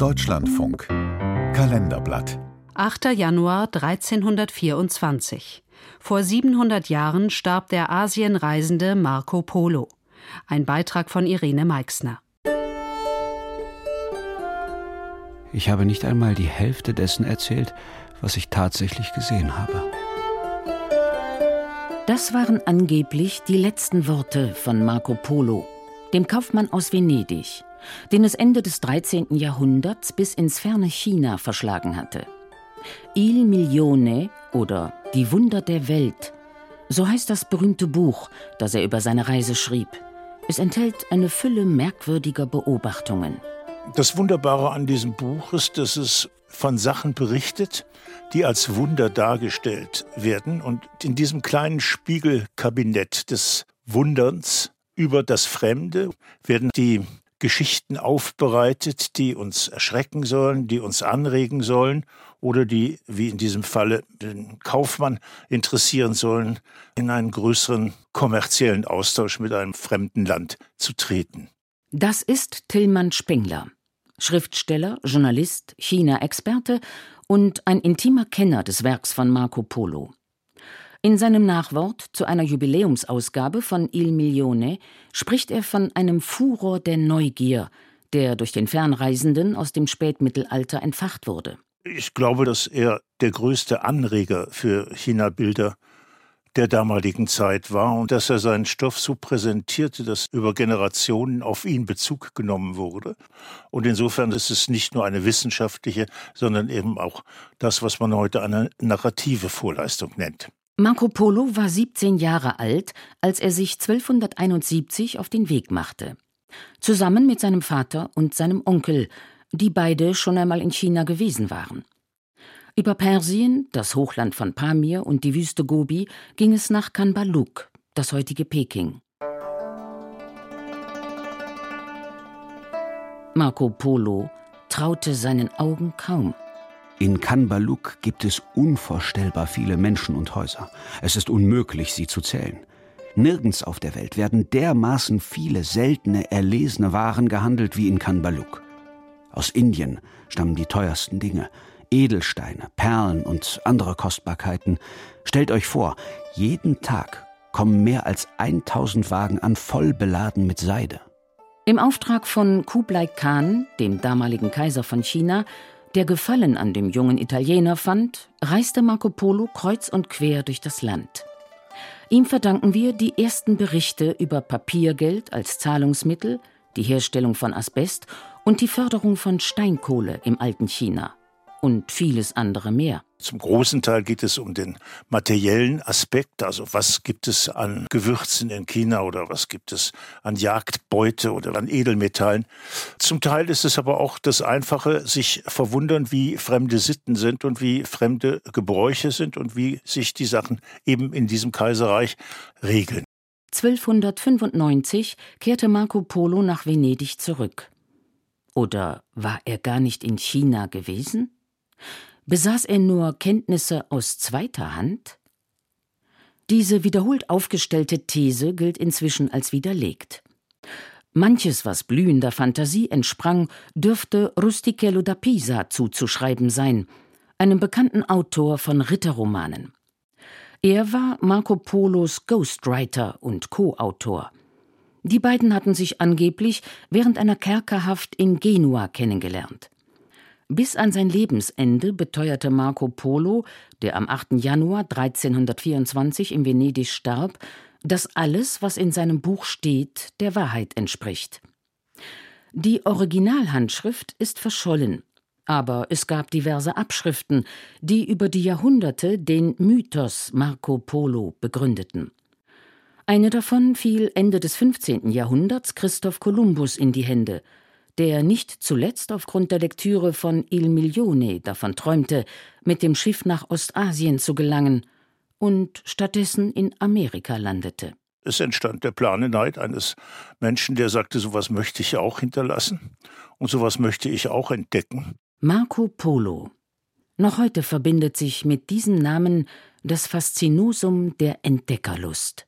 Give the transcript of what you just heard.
Deutschlandfunk Kalenderblatt 8. Januar 1324. Vor 700 Jahren starb der Asienreisende Marco Polo. Ein Beitrag von Irene Meixner. Ich habe nicht einmal die Hälfte dessen erzählt, was ich tatsächlich gesehen habe. Das waren angeblich die letzten Worte von Marco Polo, dem Kaufmann aus Venedig, den es Ende des 13. Jahrhunderts bis ins ferne China verschlagen hatte. Il Milione oder Die Wunder der Welt, so heißt das berühmte Buch, das er über seine Reise schrieb. Es enthält eine Fülle merkwürdiger Beobachtungen. Das Wunderbare an diesem Buch ist, dass es von Sachen berichtet, die als Wunder dargestellt werden. Und in diesem kleinen Spiegelkabinett des Wunderns über das Fremde werden die Geschichten aufbereitet, die uns erschrecken sollen, die uns anregen sollen oder die, wie in diesem Falle, den Kaufmann interessieren sollen, in einen größeren kommerziellen Austausch mit einem fremden Land zu treten. Das ist Tillmann Spengler, Schriftsteller, Journalist, China-Experte und ein intimer Kenner des Werks von Marco Polo. In seinem Nachwort zu einer Jubiläumsausgabe von Il Milione spricht er von einem Furor der Neugier, der durch den Fernreisenden aus dem Spätmittelalter entfacht wurde. Ich glaube, dass er der größte Anreger für China-Bilder der damaligen Zeit war und dass er seinen Stoff so präsentierte, dass über Generationen auf ihn Bezug genommen wurde. Und insofern ist es nicht nur eine wissenschaftliche, sondern eben auch das, was man heute eine narrative Vorleistung nennt. Marco Polo war 17 Jahre alt, als er sich 1271 auf den Weg machte. Zusammen mit seinem Vater und seinem Onkel, die beide schon einmal in China gewesen waren. Über Persien, das Hochland von Pamir und die Wüste Gobi ging es nach Kanbaluk, das heutige Peking. Marco Polo traute seinen Augen kaum. In Kanbaluk gibt es unvorstellbar viele Menschen und Häuser. Es ist unmöglich, sie zu zählen. Nirgends auf der Welt werden dermaßen viele seltene, erlesene Waren gehandelt wie in Kanbaluk. Aus Indien stammen die teuersten Dinge. Edelsteine, Perlen und andere Kostbarkeiten. Stellt euch vor, jeden Tag kommen mehr als 1000 Wagen an, voll beladen mit Seide. Im Auftrag von Kublai Khan, dem damaligen Kaiser von China, der Gefallen an dem jungen Italiener fand, reiste Marco Polo kreuz und quer durch das Land. Ihm verdanken wir die ersten Berichte über Papiergeld als Zahlungsmittel, die Herstellung von Asbest und die Förderung von Steinkohle im alten China und vieles andere mehr. Zum großen Teil geht es um den materiellen Aspekt, also was gibt es an Gewürzen in China oder was gibt es an Jagdbeute oder an Edelmetallen. Zum Teil ist es aber auch das Einfache, sich verwundern, wie fremde Sitten sind und wie fremde Gebräuche sind und wie sich die Sachen eben in diesem Kaiserreich regeln. 1295 kehrte Marco Polo nach Venedig zurück. Oder war er gar nicht in China gewesen? Besaß er nur Kenntnisse aus zweiter Hand? Diese wiederholt aufgestellte These gilt inzwischen als widerlegt. Manches, was blühender Fantasie entsprang, dürfte Rustichello da Pisa zuzuschreiben sein, einem bekannten Autor von Ritterromanen. Er war Marco Polos Ghostwriter und Co-Autor. Die beiden hatten sich angeblich während einer Kerkerhaft in Genua kennengelernt. Bis an sein Lebensende beteuerte Marco Polo, der am 8. Januar 1324 in Venedig starb, dass alles, was in seinem Buch steht, der Wahrheit entspricht. Die Originalhandschrift ist verschollen, aber es gab diverse Abschriften, die über die Jahrhunderte den Mythos Marco Polo begründeten. Eine davon fiel Ende des 15. Jahrhunderts Christoph Kolumbus in die Hände – der nicht zuletzt aufgrund der Lektüre von Il Milione davon träumte, mit dem Schiff nach Ostasien zu gelangen und stattdessen in Amerika landete. Es entstand der Planeneid eines Menschen, der sagte, sowas möchte ich auch hinterlassen und sowas möchte ich auch entdecken. Marco Polo. Noch heute verbindet sich mit diesem Namen das Faszinosum der Entdeckerlust.